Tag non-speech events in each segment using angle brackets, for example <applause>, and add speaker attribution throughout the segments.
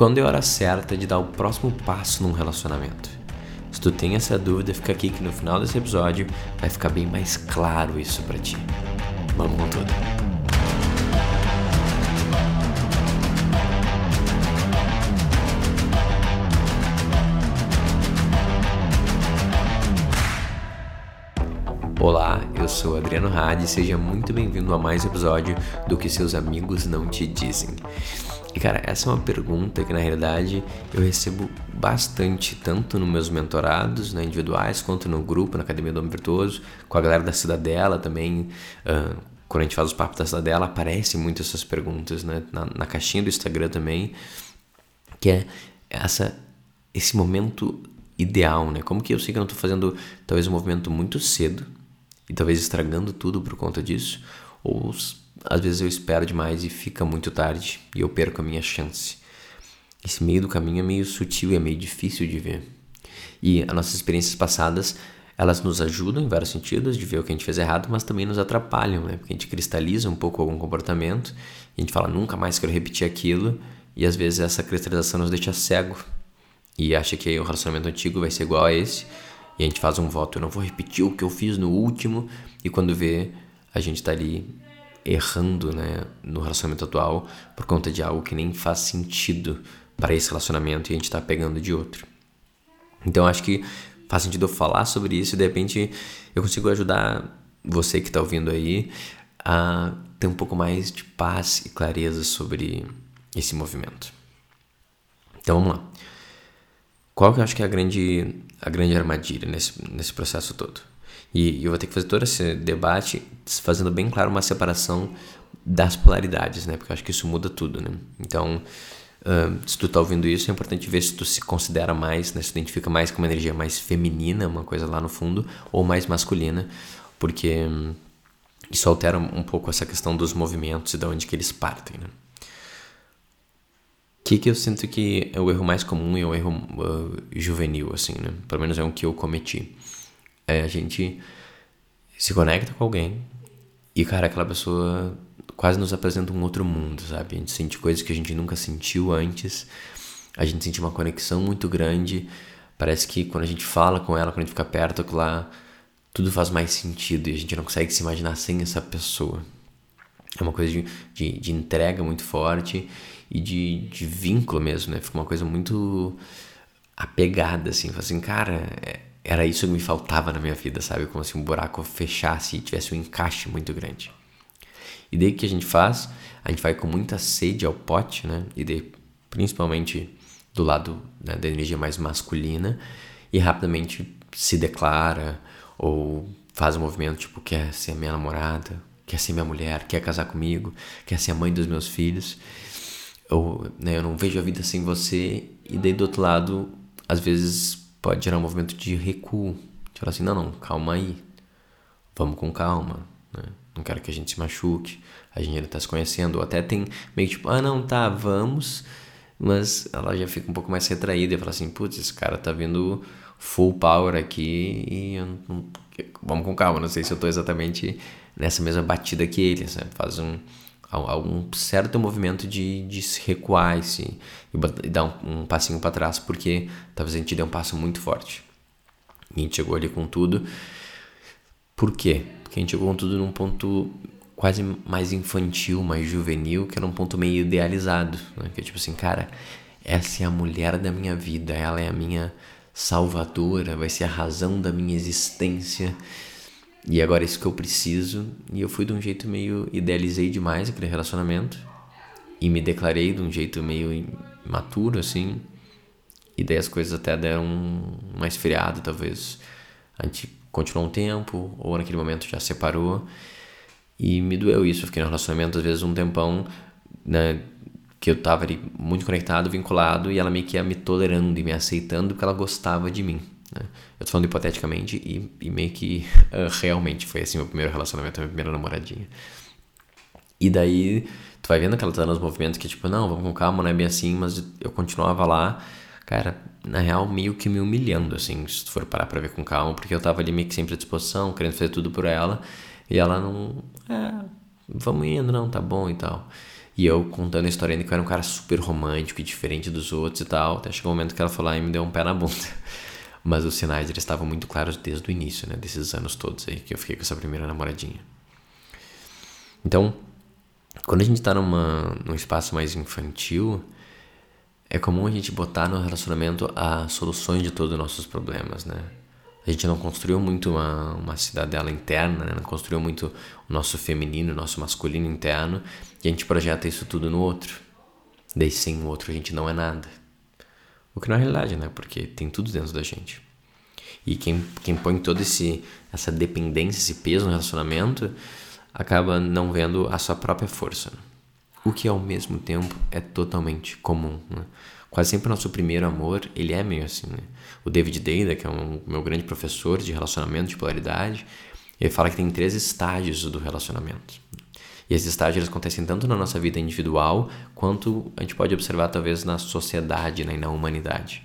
Speaker 1: Quando é a hora certa de dar o próximo passo num relacionamento? Se tu tem essa dúvida, fica aqui que no final desse episódio vai ficar bem mais claro isso para ti. Vamos com tudo. Olá, eu sou Adriano Hadi e seja muito bem-vindo a mais um episódio do que seus amigos não te dizem. E cara, essa é uma pergunta que na realidade eu recebo bastante, tanto nos meus mentorados né, individuais, quanto no grupo, na Academia do Homem Virtuoso, com a galera da Cidadela também. Uh, quando a gente faz os papos da Cidadela, aparecem muito essas perguntas né, na, na caixinha do Instagram também, que é essa, esse momento ideal, né? Como que eu sei que eu não estou fazendo talvez um movimento muito cedo e talvez estragando tudo por conta disso, ou às vezes eu espero demais e fica muito tarde e eu perco a minha chance. Esse meio do caminho é meio sutil e é meio difícil de ver. E as nossas experiências passadas, elas nos ajudam em vários sentidos de ver o que a gente fez errado, mas também nos atrapalham, né? Porque a gente cristaliza um pouco algum comportamento, a gente fala nunca mais quero repetir aquilo, e às vezes essa cristalização nos deixa cego e acha que o relacionamento antigo vai ser igual a esse, e a gente faz um voto, eu não vou repetir o que eu fiz no último, e quando vê, a gente tá ali errando né, no relacionamento atual por conta de algo que nem faz sentido para esse relacionamento e a gente está pegando de outro. Então acho que faz sentido eu falar sobre isso e de repente eu consigo ajudar você que está ouvindo aí a ter um pouco mais de paz e clareza sobre esse movimento. Então vamos lá. Qual que eu acho que é a grande, a grande armadilha nesse, nesse processo todo? E eu vou ter que fazer todo esse debate fazendo bem claro uma separação das polaridades, né? Porque eu acho que isso muda tudo, né? Então, uh, se tu tá ouvindo isso, é importante ver se tu se considera mais, né? Se identifica mais com uma energia mais feminina, uma coisa lá no fundo, ou mais masculina, porque um, isso altera um pouco essa questão dos movimentos e de onde que eles partem, né? O que, que eu sinto que é o erro mais comum e é o erro uh, juvenil, assim, né? Pelo menos é um que eu cometi é a gente se conecta com alguém e, cara, aquela pessoa quase nos apresenta um outro mundo, sabe? A gente sente coisas que a gente nunca sentiu antes, a gente sente uma conexão muito grande. Parece que quando a gente fala com ela, quando a gente fica perto, lá tudo faz mais sentido e a gente não consegue se imaginar sem essa pessoa. É uma coisa de, de, de entrega muito forte e de, de vínculo mesmo, né? Fica uma coisa muito apegada, assim. Assim, cara, é, era isso que me faltava na minha vida, sabe? Como se um buraco fechasse e tivesse um encaixe muito grande. E daí que a gente faz? A gente vai com muita sede ao pote, né? E daí, principalmente do lado né, da energia mais masculina, e rapidamente se declara ou faz um movimento tipo: quer ser minha namorada, quer ser minha mulher, quer casar comigo, quer ser a mãe dos meus filhos, ou né, eu não vejo a vida sem você. E daí do outro lado, às vezes pode gerar um movimento de recuo. De falar assim, não, não, calma aí. Vamos com calma, né? Não quero que a gente se machuque. A gente ainda tá se conhecendo. Ou até tem meio tipo, ah, não, tá, vamos. Mas ela já fica um pouco mais retraída e fala assim, putz, esse cara tá vindo full power aqui e eu não, vamos com calma. Não sei se eu tô exatamente nessa mesma batida que ele, sabe? Faz um algum certo movimento de, de se recuar e, se, e dar um, um passinho para trás, porque talvez a gente dê um passo muito forte. E a gente chegou ali com tudo. Por quê? Porque a gente chegou com tudo num ponto quase mais infantil, mais juvenil, que era um ponto meio idealizado. Né? Que é tipo assim, cara, essa é a mulher da minha vida, ela é a minha salvadora, vai ser a razão da minha existência. E agora é isso que eu preciso. E eu fui de um jeito meio. Idealizei demais aquele relacionamento. E me declarei de um jeito meio imaturo, assim. E daí as coisas até deram uma esfriada, talvez. A gente continuou um tempo, ou naquele momento já separou. E me doeu isso. Eu fiquei no relacionamento, às vezes, um tempão, né? Que eu tava ali muito conectado, vinculado, e ela meio que ia me tolerando e me aceitando porque ela gostava de mim. Né? Eu tô falando hipoteticamente e, e meio que uh, <laughs> realmente foi assim meu primeiro relacionamento, minha primeira namoradinha. E daí tu vai vendo que ela tá nos movimentos que tipo, não, vamos com calma, não é bem assim, mas eu continuava lá, cara, na real meio que me humilhando, assim, se tu for parar pra ver com calma, porque eu tava ali meio que sempre à disposição, querendo fazer tudo por ela, e ela não, é, vamos indo, não, tá bom e tal. E eu contando a história ainda que eu era um cara super romântico e diferente dos outros e tal. Até chegou um momento que ela falou e me deu um pé na bunda. <laughs> Mas os sinais eles estavam muito claros desde o início, né? Desses anos todos aí que eu fiquei com essa primeira namoradinha. Então, quando a gente tá numa, num espaço mais infantil, é comum a gente botar no relacionamento as soluções de todos os nossos problemas, né? A gente não construiu muito uma, uma cidadela interna, né? não construiu muito o nosso feminino, o nosso masculino interno, e a gente projeta isso tudo no outro. Daí sem o outro a gente não é nada. O que não é realidade, né? Porque tem tudo dentro da gente. E quem, quem põe toda essa dependência, esse peso no relacionamento, acaba não vendo a sua própria força. Né? O que ao mesmo tempo é totalmente comum. Né? Quase sempre o nosso primeiro amor, ele é meio assim. Né? O David Deida, que é um meu grande professor de relacionamento, de polaridade, ele fala que tem três estágios do relacionamento. E esses estágios acontecem tanto na nossa vida individual, quanto a gente pode observar talvez na sociedade né, e na humanidade.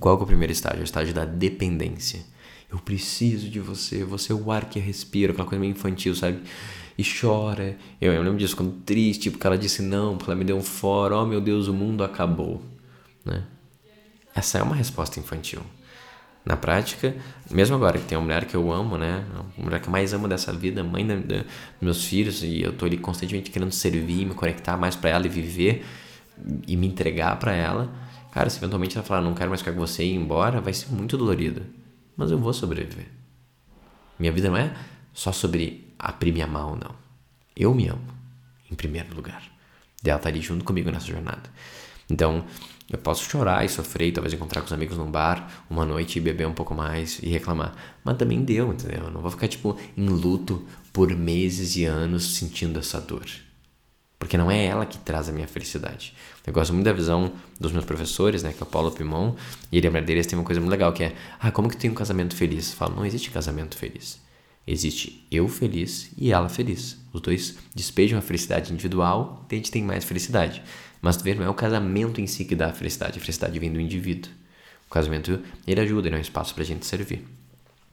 Speaker 1: qual é o primeiro estágio? O estágio da dependência. Eu preciso de você, você é o ar que eu respiro, aquela coisa meio infantil, sabe? E chora. Eu, eu lembro disso, quando triste, porque ela disse não, porque ela me deu um fora, oh meu Deus, o mundo acabou. Né? Essa é uma resposta infantil. Na prática, mesmo agora que tem uma mulher que eu amo, né? A mulher que eu mais amo dessa vida, mãe da, da, dos meus filhos, e eu tô ali constantemente querendo servir, me conectar mais para ela e viver e me entregar para ela. Cara, se eventualmente ela falar, não quero mais ficar com você e ir embora, vai ser muito dolorido. Mas eu vou sobreviver. Minha vida não é só sobre aprir minha mão, não. Eu me amo, em primeiro lugar. E ela tá ali junto comigo nessa jornada. Então, eu posso chorar e sofrer, e talvez encontrar com os amigos num bar uma noite e beber um pouco mais e reclamar. Mas também deu, entendeu? Eu não vou ficar, tipo, em luto por meses e anos sentindo essa dor. Porque não é ela que traz a minha felicidade. Eu gosto muito da visão dos meus professores, né? Que é o Paulo Pimon. E ele, a deles, tem uma coisa muito legal que é: Ah, como que tem um casamento feliz? Eu falo, não existe casamento feliz. Existe eu feliz e ela feliz. Os dois despejam a felicidade individual a gente tem mais felicidade. Mas ver não é o casamento em si que dá a felicidade, a felicidade vem do indivíduo. O casamento, ele ajuda, ele é um espaço para a gente servir.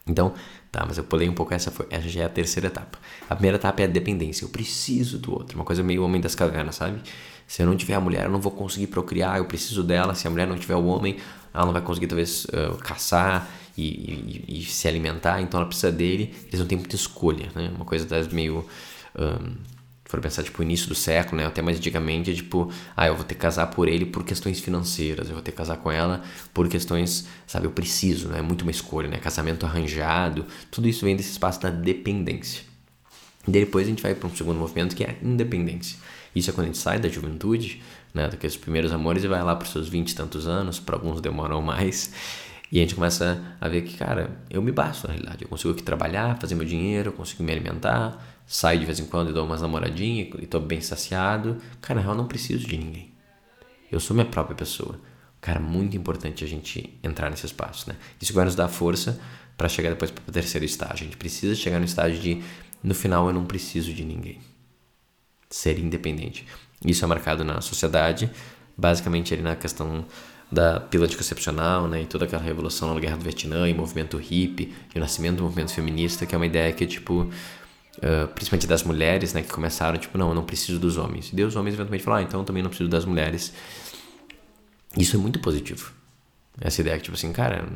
Speaker 1: Então, tá, mas eu pulei um pouco, essa, foi, essa já é a terceira etapa. A primeira etapa é a dependência, eu preciso do outro, uma coisa meio homem das cavernas, sabe? Se eu não tiver a mulher, eu não vou conseguir procriar, eu preciso dela. Se a mulher não tiver o homem, ela não vai conseguir talvez uh, caçar e, e, e, se alimentar, então ela precisa dele. Eles não têm muita escolha, né? Uma coisa das meio... Um, for pensar, tipo, início do século, né? Até mais antigamente, é tipo, ah, eu vou ter que casar por ele por questões financeiras, eu vou ter que casar com ela por questões, sabe, eu preciso, né? É muito uma escolha, né? Casamento arranjado, tudo isso vem desse espaço da dependência. E depois a gente vai para um segundo movimento que é a independência. Isso é quando a gente sai da juventude, né? Daqueles primeiros amores e vai lá para os seus vinte e tantos anos, para alguns demoram mais. E a gente começa a ver que, cara, eu me basto na realidade. Eu consigo aqui trabalhar, fazer meu dinheiro, eu consigo me alimentar, saio de vez em quando e dou umas namoradinhas e tô bem saciado. Cara, na real, não preciso de ninguém. Eu sou minha própria pessoa. Cara, muito importante a gente entrar nesse espaço, né? Isso vai nos dar força para chegar depois para o terceiro estágio. A gente precisa chegar no estágio de, no final, eu não preciso de ninguém. Ser independente. Isso é marcado na sociedade, basicamente ali na questão da pílula anticoncepcional, né, e toda aquela revolução na Guerra do Vietnã e movimento hippie, e o nascimento do movimento feminista, que é uma ideia que, tipo, uh, principalmente das mulheres, né, que começaram, tipo, não, eu não preciso dos homens. E os homens eventualmente falaram, ah, então eu também não preciso das mulheres. Isso é muito positivo. Essa ideia que, tipo assim, cara,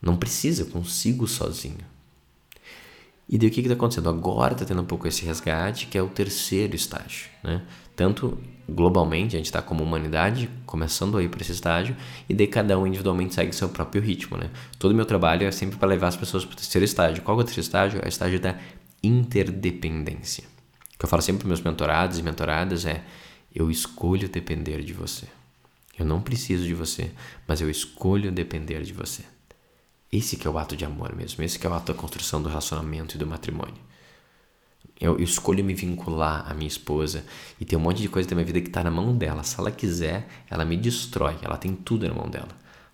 Speaker 1: não precisa, eu consigo sozinho. E daí o que está acontecendo? Agora está tendo um pouco esse resgate, que é o terceiro estágio, né? Tanto globalmente, a gente está como humanidade começando aí para esse estágio, e daí cada um individualmente segue seu próprio ritmo, né? Todo meu trabalho é sempre para levar as pessoas para o terceiro estágio. Qual é o terceiro estágio? É o estágio da interdependência. O que eu falo sempre para meus mentorados e mentoradas é: eu escolho depender de você. Eu não preciso de você, mas eu escolho depender de você. Esse que é o ato de amor mesmo, esse que é o ato da construção do relacionamento e do matrimônio. Eu, eu escolho me vincular à minha esposa e tem um monte de coisa da minha vida que está na mão dela. Se ela quiser, ela me destrói. Ela tem tudo na mão dela.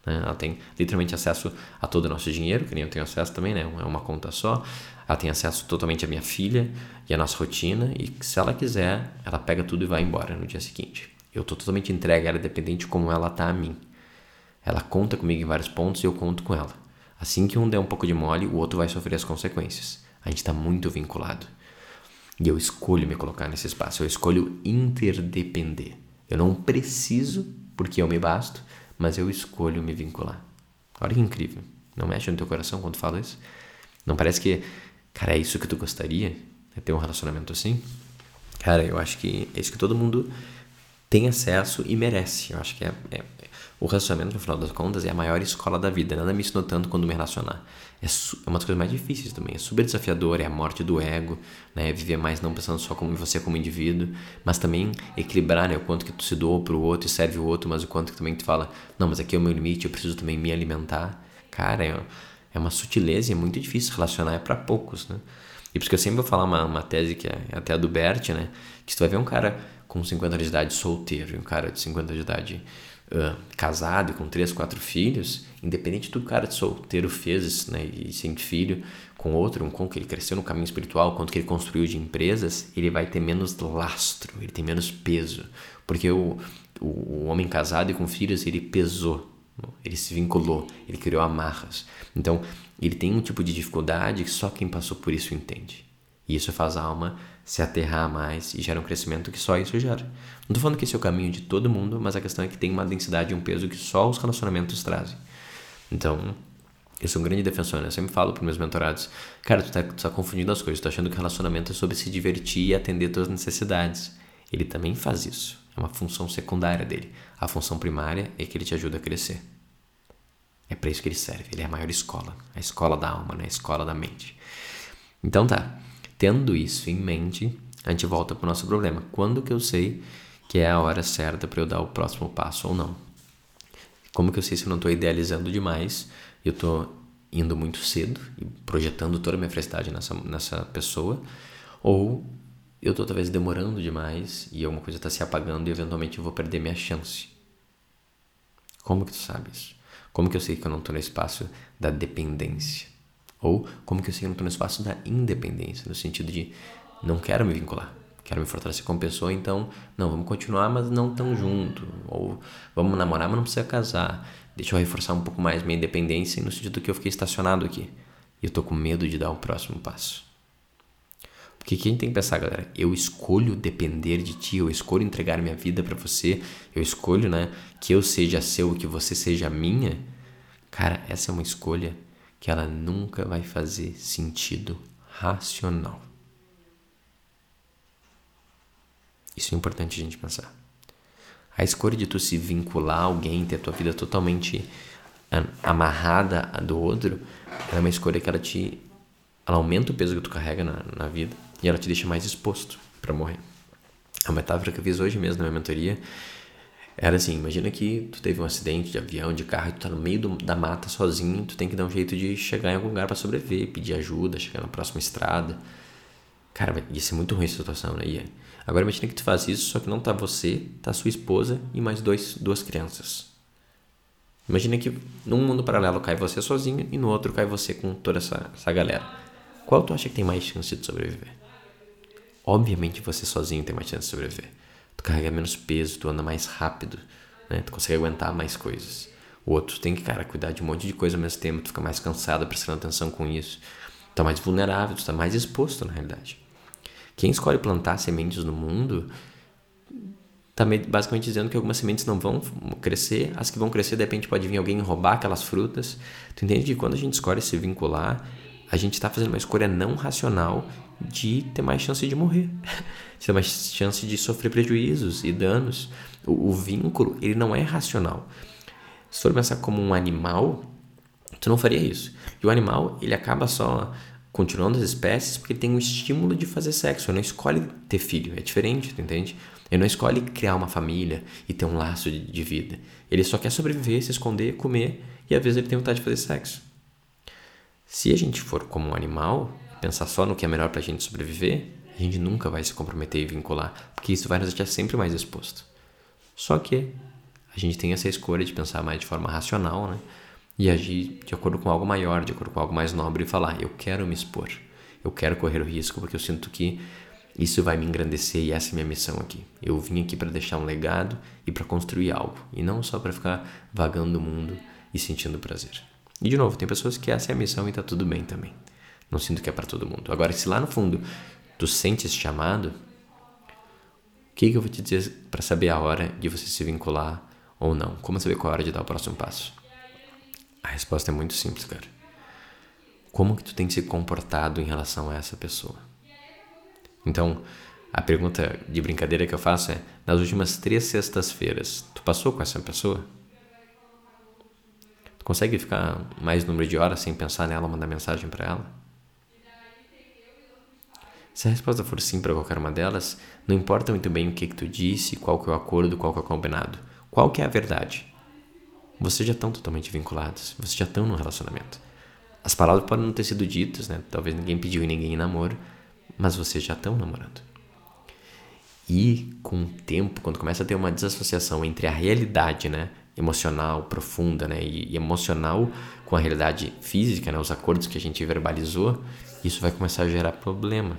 Speaker 1: Né? Ela tem literalmente acesso a todo o nosso dinheiro, que nem eu tenho acesso também, né? É uma conta só. Ela tem acesso totalmente à minha filha e à nossa rotina. E se ela quiser, ela pega tudo e vai embora no dia seguinte. Eu estou totalmente entregue, ela é dependente como ela está a mim. Ela conta comigo em vários pontos e eu conto com ela. Assim que um der um pouco de mole, o outro vai sofrer as consequências. A gente está muito vinculado. E eu escolho me colocar nesse espaço, eu escolho interdepender. Eu não preciso, porque eu me basto, mas eu escolho me vincular. Olha que incrível. Não mexe no teu coração quando fala isso? Não parece que, cara, é isso que tu gostaria? É ter um relacionamento assim? Cara, eu acho que é isso que todo mundo tem acesso e merece. Eu acho que é, é o relacionamento, no final das contas, é a maior escola da vida. Nada me ensinou tanto quando me relacionar. É, é uma das coisas mais difíceis também. É super desafiador, é a morte do ego, né? É viver mais não pensando só como você como indivíduo, mas também equilibrar, né? O quanto que tu se doa pro outro e serve o outro, mas o quanto que também tu fala, não, mas aqui é o meu limite, eu preciso também me alimentar. Cara, é, é uma sutileza e é muito difícil relacionar, é para poucos, né? E por isso que eu sempre vou falar uma, uma tese que é até a do Bert, né? Que tu vai ver um cara com 50 anos de idade solteiro e um cara de 50 anos de idade uh, casado e com três, quatro filhos, independente do cara de solteiro fez né, e sem filho com outro, um com que ele cresceu no caminho espiritual, quanto que ele construiu de empresas, ele vai ter menos lastro, ele tem menos peso, porque o, o, o homem casado e com filhos ele pesou, ele se vinculou, ele criou amarras. Então ele tem um tipo de dificuldade que só quem passou por isso entende. E isso faz a alma se aterrar mais e gera um crescimento que só isso gera. Não estou falando que esse é o caminho de todo mundo, mas a questão é que tem uma densidade e um peso que só os relacionamentos trazem. Então, eu sou um grande defensor, né? Eu sempre falo para meus mentorados, cara, tu tá, tu tá confundindo as coisas, tu tá achando que relacionamento é sobre se divertir e atender tuas necessidades. Ele também faz isso. É uma função secundária dele. A função primária é que ele te ajuda a crescer. É para isso que ele serve. Ele é a maior escola, a escola da alma, né? a escola da mente. Então tá. Tendo isso em mente, a gente volta para o nosso problema. Quando que eu sei que é a hora certa para eu dar o próximo passo ou não? Como que eu sei se eu não estou idealizando demais? Eu estou indo muito cedo e projetando toda a minha felicidade nessa, nessa pessoa? Ou eu estou talvez demorando demais e alguma coisa está se apagando e eventualmente eu vou perder minha chance? Como que tu sabe isso? Como que eu sei que eu não estou no espaço da dependência? Ou como que eu sei que eu não estou no espaço da independência, no sentido de não quero me vincular, quero me fortalecer como pessoa, então, não, vamos continuar, mas não tão junto. Ou vamos namorar, mas não precisa casar. Deixa eu reforçar um pouco mais minha independência no sentido que eu fiquei estacionado aqui. E eu tô com medo de dar o próximo passo. Porque quem tem que pensar, galera, eu escolho depender de ti, eu escolho entregar minha vida para você, eu escolho, né, que eu seja seu, que você seja minha. Cara, essa é uma escolha que ela nunca vai fazer sentido racional. Isso é importante a gente pensar. A escolha de tu se vincular a alguém, ter a tua vida totalmente amarrada a do outro, é uma escolha que ela te ela aumenta o peso que tu carrega na, na vida e ela te deixa mais exposto para morrer. A metáfora que eu fiz hoje mesmo na minha mentoria era assim, imagina que tu teve um acidente de avião, de carro, e tu tá no meio do, da mata sozinho, tu tem que dar um jeito de chegar em algum lugar para sobreviver, pedir ajuda, chegar na próxima estrada. Cara, ia ser muito ruim essa situação, né? Ia. Agora imagina que tu faz isso, só que não tá você, tá sua esposa e mais dois, duas crianças. Imagina que num mundo paralelo cai você sozinho e no outro cai você com toda essa, essa galera. Qual tu acha que tem mais chance de sobreviver? Obviamente você sozinho tem mais chance de sobreviver tu carrega menos peso, tu anda mais rápido, né? Tu consegue aguentar mais coisas. O outro tem que, cara, cuidar de um monte de coisa ao mesmo tempo, tu fica mais cansado, prestando atenção com isso. Tu tá mais vulnerável, tu tá mais exposto na realidade. Quem escolhe plantar sementes no mundo tá basicamente dizendo que algumas sementes não vão crescer, as que vão crescer, de repente pode vir alguém roubar aquelas frutas. Tu entende que quando a gente escolhe se vincular, a gente está fazendo uma escolha não racional de ter mais chance de morrer, de <laughs> ter mais chance de sofrer prejuízos e danos. O, o vínculo, ele não é racional. Se for pensar como um animal, tu não faria isso. E o animal, ele acaba só continuando as espécies porque tem um estímulo de fazer sexo. Ele não escolhe ter filho, é diferente, tu entende? Ele não escolhe criar uma família e ter um laço de, de vida. Ele só quer sobreviver, se esconder, comer e às vezes ele tem vontade de fazer sexo. Se a gente for como um animal, pensar só no que é melhor para a gente sobreviver, a gente nunca vai se comprometer e vincular, porque isso vai nos deixar sempre mais exposto. Só que a gente tem essa escolha de pensar mais de forma racional, né? E agir de acordo com algo maior, de acordo com algo mais nobre e falar: eu quero me expor, eu quero correr o risco porque eu sinto que isso vai me engrandecer e essa é a minha missão aqui. Eu vim aqui para deixar um legado e para construir algo, e não só para ficar vagando o mundo e sentindo prazer. E de novo, tem pessoas que essa é a missão e tá tudo bem também. Não sinto que é para todo mundo. Agora, se lá no fundo tu sente esse chamado, o que, que eu vou te dizer para saber a hora de você se vincular ou não? Como saber qual é a hora de dar o próximo passo? A resposta é muito simples, cara. Como que tu tem se comportado em relação a essa pessoa? Então, a pergunta de brincadeira que eu faço é: nas últimas três sextas-feiras, tu passou com essa pessoa? Consegue ficar mais número de horas sem pensar nela, mandar mensagem para ela? Se a resposta for sim para qualquer uma delas, não importa muito bem o que, que tu disse, qual que é o acordo, qual que é o combinado. Qual que é a verdade? Vocês já estão totalmente vinculados, vocês já estão no relacionamento. As palavras podem não ter sido ditas, né? Talvez ninguém pediu e ninguém namoro, mas vocês já estão namorando. E com o tempo, quando começa a ter uma desassociação entre a realidade, né, emocional profunda, né, e, e emocional com a realidade física, né, os acordos que a gente verbalizou, isso vai começar a gerar problema.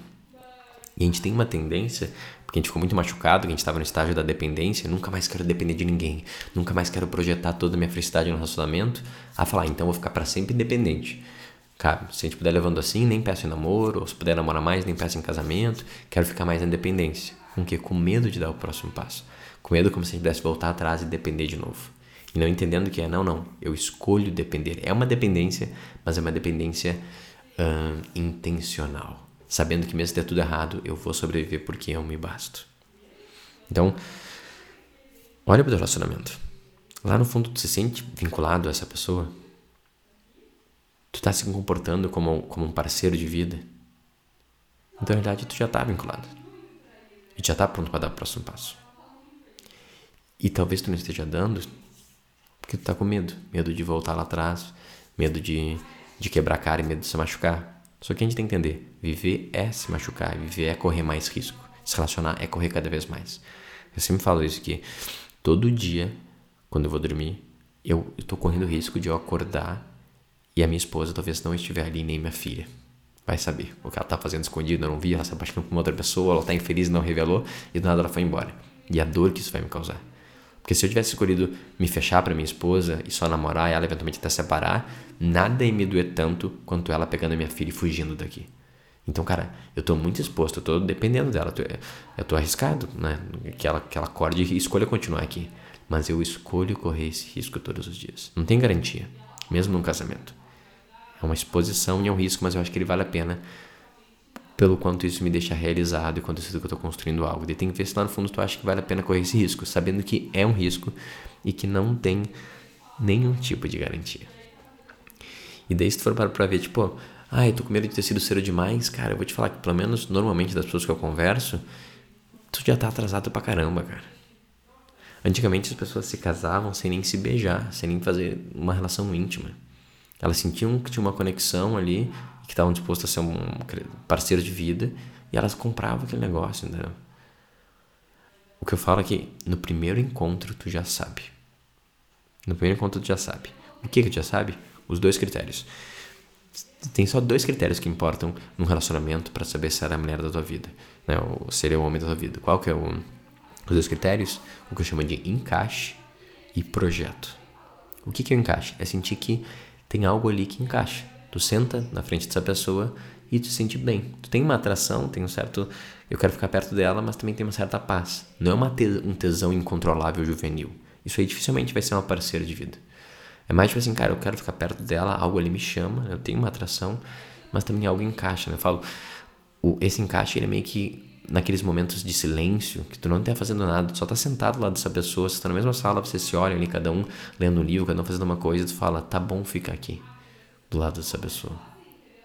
Speaker 1: E a gente tem uma tendência, porque a gente ficou muito machucado, que a gente estava no estágio da dependência, nunca mais quero depender de ninguém, nunca mais quero projetar toda a minha felicidade no relacionamento, a falar, ah, então vou ficar para sempre independente. Cara, se a gente puder levando assim, nem peço em namoro, ou se puder namorar mais, nem peço em casamento, quero ficar mais na independência. Com que? Com medo de dar o próximo passo. Com medo como se a gente pudesse voltar atrás e depender de novo. E não entendendo que é, não, não, eu escolho depender. É uma dependência, mas é uma dependência intencional sabendo que mesmo se der tudo errado, eu vou sobreviver porque eu me basto. Então, olha para o relacionamento. Lá no fundo, tu se sente vinculado a essa pessoa? Tu está se comportando como, como um parceiro de vida? Então, na verdade, tu já está vinculado. E já está pronto para dar o próximo passo. E talvez tu não esteja dando porque tu está com medo. Medo de voltar lá atrás, medo de, de quebrar a cara e medo de se machucar. Só que a gente tem que entender: viver é se machucar, viver é correr mais risco, se relacionar é correr cada vez mais. Eu sempre falo isso que todo dia, quando eu vou dormir, eu estou correndo risco de eu acordar e a minha esposa talvez não estiver ali, nem minha filha. Vai saber o que ela está fazendo escondido, eu não vi, ela se apaixonou por uma outra pessoa, ela está infeliz não revelou, e do nada ela foi embora. E a dor que isso vai me causar. Porque se eu tivesse escolhido me fechar para minha esposa e só namorar e ela eventualmente até separar, nada ia me doer tanto quanto ela pegando a minha filha e fugindo daqui. Então, cara, eu tô muito exposto, eu tô dependendo dela, eu tô arriscado, né? Que ela, que ela acorde e escolha continuar aqui. Mas eu escolho correr esse risco todos os dias. Não tem garantia, mesmo num casamento. É uma exposição e é um risco, mas eu acho que ele vale a pena pelo quanto isso me deixa realizado e quanto eu sinto que eu estou construindo algo. E tem que ver se lá no fundo tu acha que vale a pena correr esse risco, sabendo que é um risco e que não tem nenhum tipo de garantia. E daí se tu for para pra ver, tipo, ai, tô com medo de ter sido cedo demais, cara, eu vou te falar que pelo menos normalmente das pessoas que eu converso, tu já tá atrasado pra caramba, cara. Antigamente as pessoas se casavam sem nem se beijar, sem nem fazer uma relação íntima. Elas sentiam que tinha uma conexão ali que estavam dispostos a ser um parceiro de vida e elas compravam aquele negócio, entendeu? O que eu falo é que no primeiro encontro tu já sabe. No primeiro encontro tu já sabe. O que que tu já sabe? Os dois critérios. Tem só dois critérios que importam num relacionamento para saber se era a mulher da tua vida, né? Ou seria o homem da tua vida. Qual que é o, os dois critérios? O que eu chamo de encaixe e projeto. O que que é o encaixe? É sentir que tem algo ali que encaixa Tu senta na frente dessa pessoa e te sente bem. Tu tem uma atração, tem um certo. Eu quero ficar perto dela, mas também tem uma certa paz. Não é uma te... um tesão incontrolável juvenil. Isso aí dificilmente vai ser uma parceira de vida. É mais tipo assim, cara, eu quero ficar perto dela, algo ali me chama, eu tenho uma atração, mas também algo encaixa, né? Eu falo, o, esse encaixe ele é meio que naqueles momentos de silêncio, que tu não tá fazendo nada, tu só tá sentado lá dessa pessoa, você tá na mesma sala, vocês se olham ali, cada um lendo um livro, cada um fazendo uma coisa, tu fala, tá bom ficar aqui do lado dessa pessoa,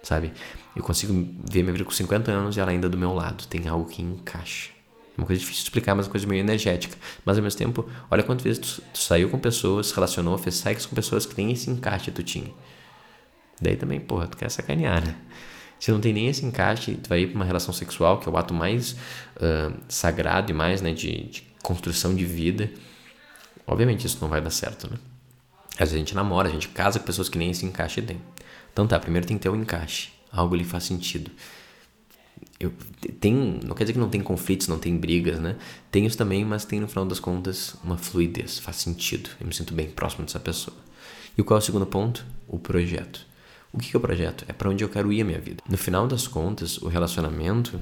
Speaker 1: sabe? Eu consigo ver minha vida com 50 anos e ela ainda do meu lado. Tem algo que encaixa. É uma coisa difícil de explicar, mas é uma coisa meio energética. Mas ao mesmo tempo, olha quantas vezes tu, tu saiu com pessoas, se relacionou, fez sexo com pessoas que nem esse encaixe tu tinha. Daí também, porra, tu quer sacanear, né? Se não tem nem esse encaixe, tu vai ir pra uma relação sexual, que é o ato mais uh, sagrado e mais, né, de, de construção de vida. Obviamente isso não vai dar certo, né? Às vezes a gente namora, a gente casa com pessoas que nem esse encaixe tem. Então tá, primeiro tem que ter o um encaixe. Algo ali faz sentido. Eu, tem, não quer dizer que não tem conflitos, não tem brigas, né? Tem isso também, mas tem no final das contas uma fluidez, faz sentido. Eu me sinto bem próximo dessa pessoa. E qual é o segundo ponto? O projeto. O que é o projeto? É para onde eu quero ir a minha vida. No final das contas, o relacionamento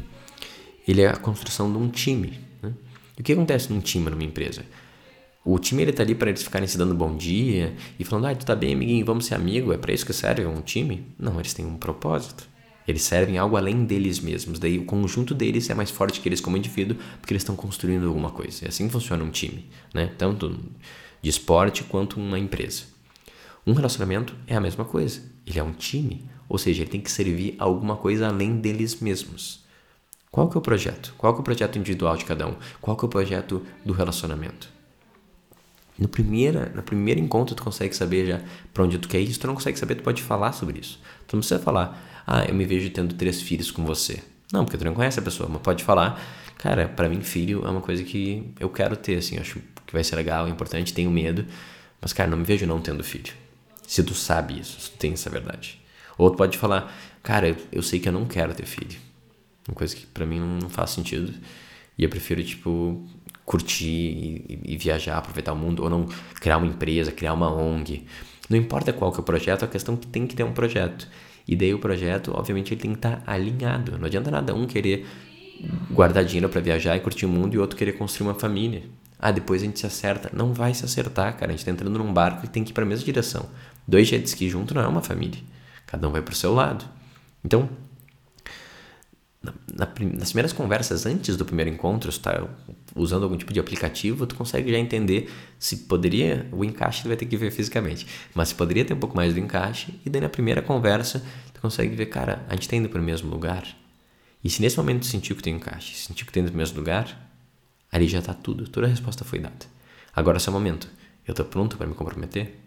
Speaker 1: ele é a construção de um time. Né? E o que acontece num time, numa empresa? O time ele tá ali para eles ficarem se dando bom dia e falando, ah, tu tá bem, amiguinho, vamos ser amigo, é para isso que serve um time? Não, eles têm um propósito. Eles servem algo além deles mesmos. Daí o conjunto deles é mais forte que eles como indivíduo, porque eles estão construindo alguma coisa. E assim funciona um time, né? Tanto de esporte quanto uma empresa. Um relacionamento é a mesma coisa. Ele é um time, ou seja, ele tem que servir a alguma coisa além deles mesmos. Qual que é o projeto? Qual que é o projeto individual de cada um? Qual que é o projeto do relacionamento? No primeira, no primeiro encontro tu consegue saber já para onde tu quer ir. Se tu não consegue saber, tu pode falar sobre isso. Tu não precisa falar, ah, eu me vejo tendo três filhos com você. Não, porque tu não conhece a pessoa, mas pode falar, cara, para mim filho é uma coisa que eu quero ter, assim, acho que vai ser legal, é importante, tenho medo, mas cara, não me vejo não tendo filho. Se tu sabe isso, se tu tem essa verdade. Ou tu pode falar, cara, eu sei que eu não quero ter filho. Uma coisa que para mim não faz sentido. E eu prefiro, tipo, curtir e, e, viajar, aproveitar o mundo, ou não criar uma empresa, criar uma ONG. Não importa qual que é o projeto, a questão é que tem que ter um projeto. E daí o projeto, obviamente, ele tem que estar tá alinhado. Não adianta nada um querer guardar dinheiro para viajar e curtir o mundo e outro querer construir uma família. Ah, depois a gente se acerta. Não vai se acertar, cara. A gente tá entrando num barco e tem que ir para a mesma direção. Dois jet ski junto não é uma família. Cada um vai pro seu lado. Então, na, na, nas primeiras conversas antes do primeiro encontro, se tá usando algum tipo de aplicativo, tu consegue já entender se poderia, o encaixe vai ter que ver fisicamente, mas se poderia ter um pouco mais do encaixe, e daí na primeira conversa tu consegue ver, cara, a gente tá indo para o mesmo lugar. E se nesse momento sentiu que tem encaixe, sentiu que tem no mesmo lugar, ali já tá tudo, toda a resposta foi dada. Agora é o momento. Eu tô pronto para me comprometer?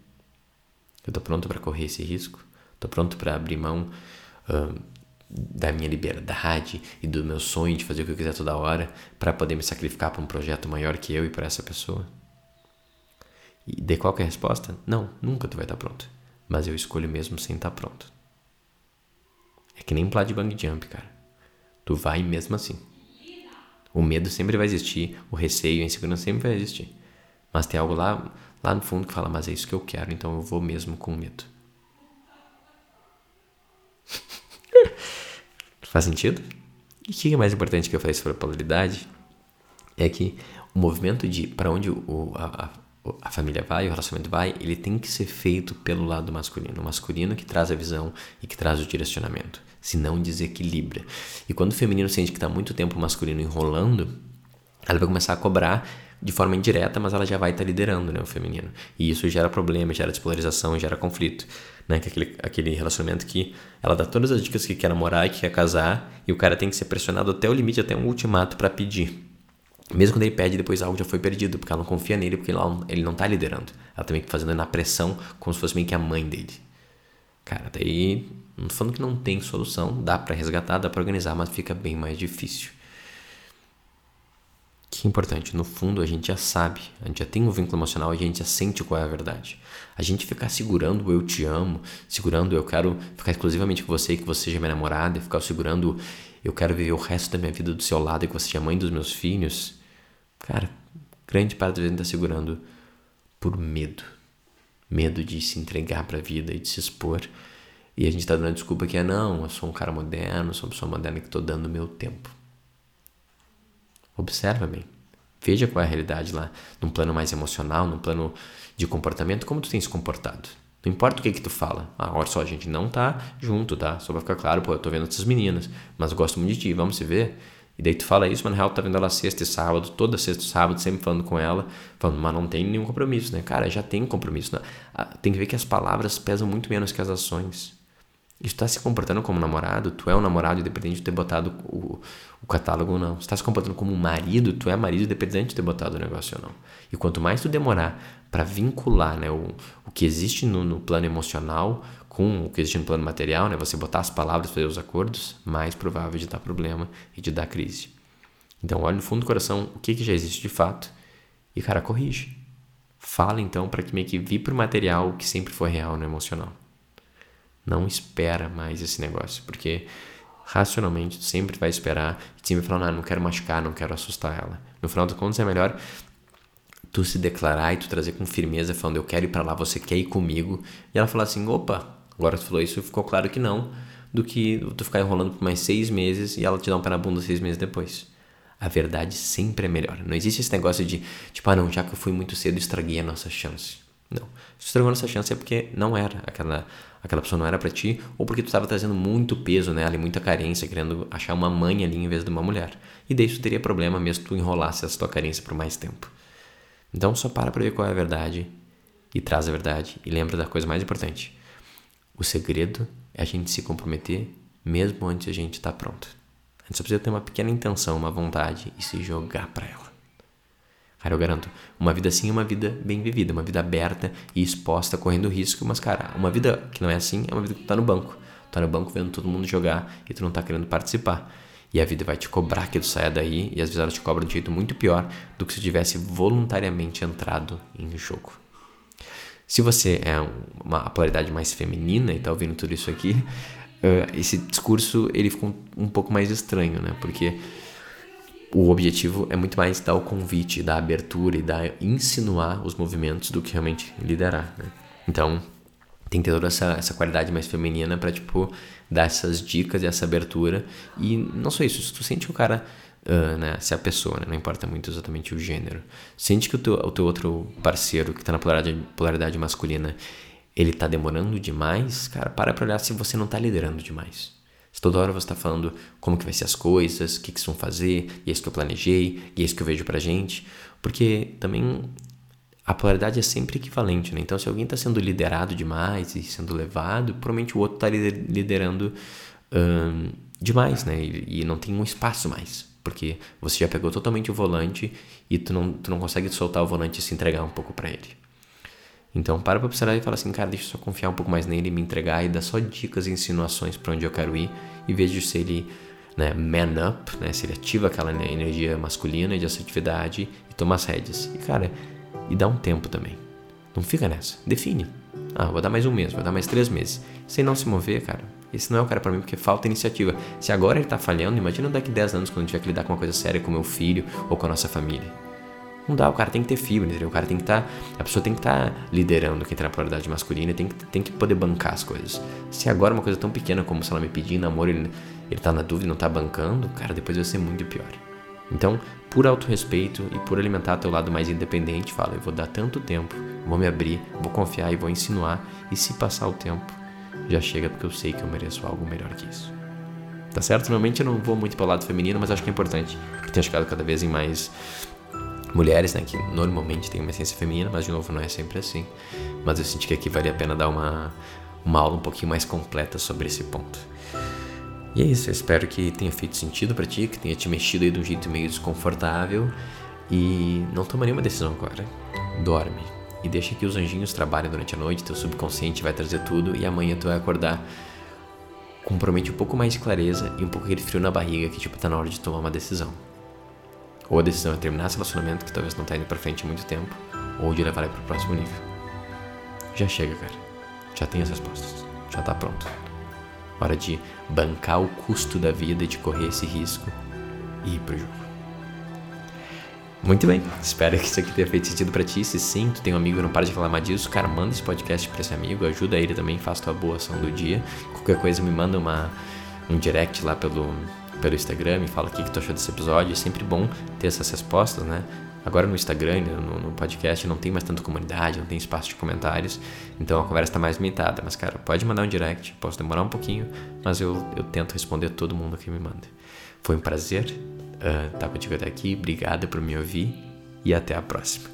Speaker 1: Eu tô pronto para correr esse risco? Tô pronto para abrir mão uh, da minha liberdade e do meu sonho de fazer o que eu quiser toda hora para poder me sacrificar para um projeto maior que eu e para essa pessoa? E de qualquer resposta? Não, nunca tu vai estar pronto. Mas eu escolho mesmo sem estar pronto. É que nem plá de bang jump, cara. Tu vai mesmo assim. O medo sempre vai existir, o receio, a insegurança sempre vai existir. Mas tem algo lá, lá no fundo que fala, mas é isso que eu quero, então eu vou mesmo com medo. Faz sentido? E o que é mais importante que eu sobre a polaridade é que o movimento de para onde o, a, a, família vai, o relacionamento vai, ele tem que ser feito pelo lado masculino. O masculino que traz a visão e que traz o direcionamento, se não desequilibra. E quando o feminino sente que está muito tempo o masculino enrolando, ela vai começar a cobrar de forma indireta, mas ela já vai estar tá liderando né, o feminino. E isso gera problema, gera despolarização, gera conflito. Né? Que é aquele, aquele relacionamento que ela dá todas as dicas que quer namorar e que quer casar, e o cara tem que ser pressionado até o limite, até um ultimato para pedir. Mesmo quando ele pede, depois algo já foi perdido, porque ela não confia nele, porque ele não está liderando. Ela também tá fazendo na pressão, como se fosse meio que a mãe dele. Cara, daí, não falando que não tem solução, dá para resgatar, dá para organizar, mas fica bem mais difícil que é importante, no fundo a gente já sabe, a gente já tem um vínculo emocional, a gente já sente qual é a verdade. A gente ficar segurando o eu te amo, segurando eu quero ficar exclusivamente com você, que você seja minha namorada, ficar segurando eu quero viver o resto da minha vida do seu lado e que você seja mãe dos meus filhos. Cara, grande parte da gente está segurando por medo. Medo de se entregar para a vida e de se expor. E a gente está dando desculpa que é não, eu sou um cara moderno, sou uma pessoa moderna que estou dando meu tempo. Observa bem. Veja qual é a realidade lá, num plano mais emocional, num plano de comportamento, como tu tem se comportado. Não importa o que que tu fala. Ah, olha só, a gente não tá junto, tá? Só pra ficar claro, pô, eu tô vendo essas meninas, mas eu gosto muito de ti, vamos se ver? E daí tu fala isso, mas na real tu tá vendo ela sexta e sábado, toda sexta e sábado, sempre falando com ela, falando, mas não tem nenhum compromisso, né? Cara, já tem compromisso. Né? Ah, tem que ver que as palavras pesam muito menos que as ações. E tu tá se comportando como namorado, tu é um namorado independente de ter botado o, o catálogo ou não. Se tá se comportando como marido, tu é marido independente de ter botado o negócio ou não. E quanto mais tu demorar para vincular né, o, o que existe no, no, plano emocional com o que existe no plano material, né, você botar as palavras, fazer os acordos, mais provável de dar problema e de dar crise. Então, olha no fundo do coração o que, que já existe de fato e, cara, corrige. Fala então para que meio que vi material o que sempre foi real no emocional. Não espera mais esse negócio, porque racionalmente tu sempre vai esperar e sempre falar, não, não quero machucar, não quero assustar ela. No final das contas é melhor tu se declarar e tu trazer com firmeza, falando, eu quero ir para lá, você quer ir comigo? E ela falar assim, opa, agora tu falou isso, ficou claro que não, do que tu ficar enrolando por mais seis meses e ela te dar um pé na bunda seis meses depois. A verdade sempre é melhor. Não existe esse negócio de, tipo, ah não, já que eu fui muito cedo, estraguei a nossa chance. Não. Se estragou a nossa chance é porque não era, aquela, aquela pessoa não era para ti, ou porque tu estava trazendo muito peso nela e muita carência, querendo achar uma mãe ali em vez de uma mulher. E daí isso teria problema mesmo tu enrolasse essa tua carência por mais tempo. Então só para pra ver qual é a verdade e traz a verdade e lembra da coisa mais importante. O segredo é a gente se comprometer mesmo antes a gente estar tá pronto. A gente só precisa ter uma pequena intenção, uma vontade e se jogar para ela. Cara, eu garanto, uma vida assim é uma vida bem vivida, uma vida aberta e exposta, correndo risco, mas, cara, uma vida que não é assim é uma vida que tu tá no banco. Tu tá no banco vendo todo mundo jogar e tu não tá querendo participar. E a vida vai te cobrar que tu saia daí, e às vezes ela te cobra de um jeito muito pior do que se tivesse voluntariamente entrado em jogo. Se você é uma polaridade mais feminina e tá ouvindo tudo isso aqui, uh, <laughs> esse discurso ele fica um, um, pouco mais estranho, né? Porque o objetivo é muito mais dar o convite, dar abertura e dar insinuar os movimentos do que realmente liderar, né? Então, tem que ter toda essa, essa qualidade mais feminina para tipo dar essas dicas e essa abertura e não só isso se tu sente que o cara uh, né se a pessoa né, não importa muito exatamente o gênero sente que o teu, o teu outro parceiro que está na polaridade, polaridade masculina ele está demorando demais cara para para olhar se você não está liderando demais se toda hora você está falando como que vai ser as coisas, o que, que vocês vão fazer, e é isso que eu planejei, e é isso que eu vejo pra gente. Porque também a polaridade é sempre equivalente, né? Então, se alguém está sendo liderado demais e sendo levado, provavelmente o outro está liderando hum, demais, né? E, e, não tem um espaço mais, porque você já pegou totalmente o volante e tu não, tu não consegue soltar o volante e se entregar um pouco para ele. Então, para para observar e fala assim, cara, deixa eu só confiar um pouco mais nele, me entregar e dar só dicas e insinuações para onde eu quero ir, vez de se ele né, man up, né, se ele ativa aquela energia masculina de assertividade e toma as rédeas. E, cara, e dá um tempo também. Não fica nessa. Define. Ah, vou dar mais um mês, vou dar mais três meses. Sem não se mover, cara, esse não é o cara para mim porque falta iniciativa. Se agora ele tá falhando, imagina daqui 10 anos quando tiver que lidar com uma coisa séria com meu filho ou com a nossa família. Não dá, o cara tem que ter fibra, entendeu? O cara tem que estar. Tá, a pessoa tem que estar tá liderando quem tá na polaridade masculina tem que, tem que poder bancar as coisas. Se agora uma coisa tão pequena como se ela me pedir namoro, ele, ele tá na dúvida não tá bancando, cara, depois vai ser muito pior. Então, por autorrespeito e por alimentar teu lado mais independente, fala, eu vou dar tanto tempo, vou me abrir, vou confiar e vou insinuar, e se passar o tempo, já chega porque eu sei que eu mereço algo melhor que isso. Tá certo? Normalmente eu não vou muito para o lado feminino, mas acho que é importante que tenha chegado cada vez em mais mulheres, né, que normalmente têm uma essência feminina, mas de novo não é sempre assim. Mas eu senti que aqui valia a pena dar uma, uma aula um pouquinho mais completa sobre esse ponto. E é isso, eu espero que tenha feito sentido para ti, que tenha te mexido aí de um jeito meio desconfortável e não toma nenhuma decisão agora. Dorme e deixa que os anjinhos trabalhem durante a noite, teu subconsciente vai trazer tudo e amanhã tu vai acordar com promete um pouco mais de clareza e um pouco aquele frio na barriga que tipo tá na hora de tomar uma decisão. Ou a decisão é terminar esse relacionamento que talvez não tá indo para frente há muito tempo, ou de levar ele pro próximo nível. Já chega, cara. Já tem as respostas. Já tá pronto. Hora de bancar o custo da vida, de correr esse risco e ir pro jogo. Muito bem, espero que isso aqui tenha feito sentido para ti. Se sim, tu tem um amigo e não para de reclamar disso, cara, manda esse podcast pra esse amigo, ajuda ele também, faz tua boa ação do dia. Qualquer coisa me manda uma, um direct lá pelo, pelo Instagram, me fala o que, que tu achou desse episódio. É sempre bom ter essas respostas, né? Agora no Instagram, no, no, podcast, não tem mais tanta comunidade, não tem espaço de comentários, então a conversa está mais limitada. Mas, cara, pode mandar um direct, posso demorar um pouquinho, mas eu, eu tento responder todo mundo que me manda. Foi um prazer uh, estar contigo até aqui, obrigado por me ouvir e até a próxima.